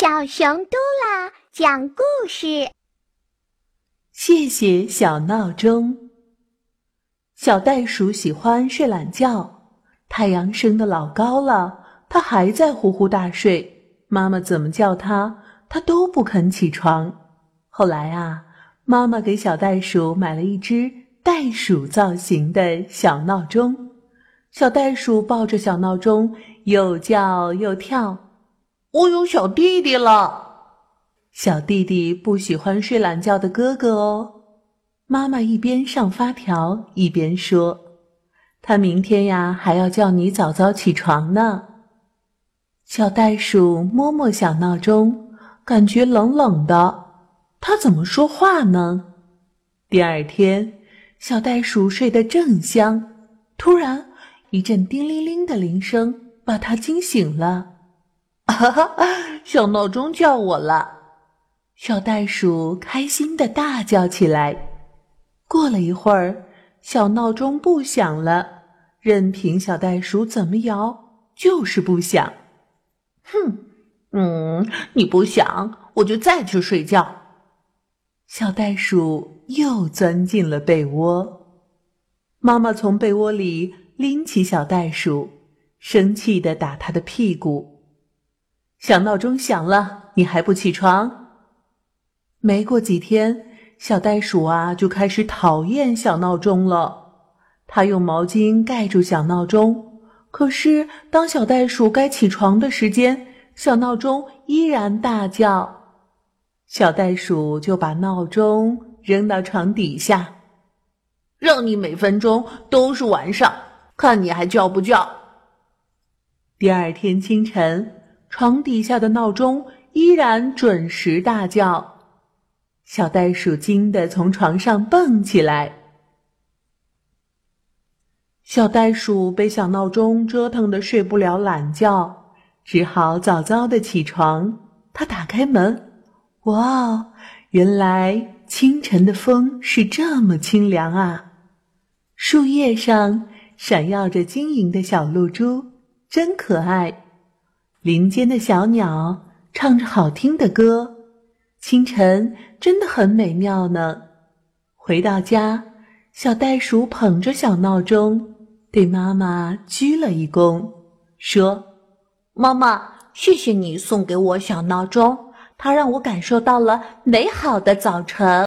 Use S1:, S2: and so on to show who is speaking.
S1: 小熊嘟啦讲故事。
S2: 谢谢小闹钟。小袋鼠喜欢睡懒觉，太阳升得老高了，它还在呼呼大睡。妈妈怎么叫它，它都不肯起床。后来啊，妈妈给小袋鼠买了一只袋鼠造型的小闹钟。小袋鼠抱着小闹钟，又叫又跳。
S3: 我有小弟弟了。
S2: 小弟弟不喜欢睡懒觉的哥哥哦。妈妈一边上发条一边说：“他明天呀还要叫你早早起床呢。”小袋鼠摸摸小闹钟，感觉冷冷的。它怎么说话呢？第二天，小袋鼠睡得正香，突然一阵叮铃铃的铃声把它惊醒了。
S3: 哈哈，小闹钟叫我了！
S2: 小袋鼠开心的大叫起来。过了一会儿，小闹钟不响了，任凭小袋鼠怎么摇，就是不响。
S3: 哼，嗯，你不想，我就再去睡觉。
S2: 小袋鼠又钻进了被窝。妈妈从被窝里拎起小袋鼠，生气的打它的屁股。小闹钟响了，你还不起床？没过几天，小袋鼠啊就开始讨厌小闹钟了。它用毛巾盖住小闹钟，可是当小袋鼠该起床的时间，小闹钟依然大叫。小袋鼠就把闹钟扔到床底下，
S3: 让你每分钟都是晚上，看你还叫不叫。
S2: 第二天清晨。床底下的闹钟依然准时大叫，小袋鼠惊得从床上蹦起来。小袋鼠被小闹钟折腾的睡不了懒觉，只好早早的起床。他打开门，哇，原来清晨的风是这么清凉啊！树叶上闪耀着晶莹的小露珠，真可爱。林间的小鸟唱着好听的歌，清晨真的很美妙呢。回到家，小袋鼠捧着小闹钟，对妈妈鞠了一躬，说：“
S1: 妈妈，谢谢你送给我小闹钟，它让我感受到了美好的早晨。”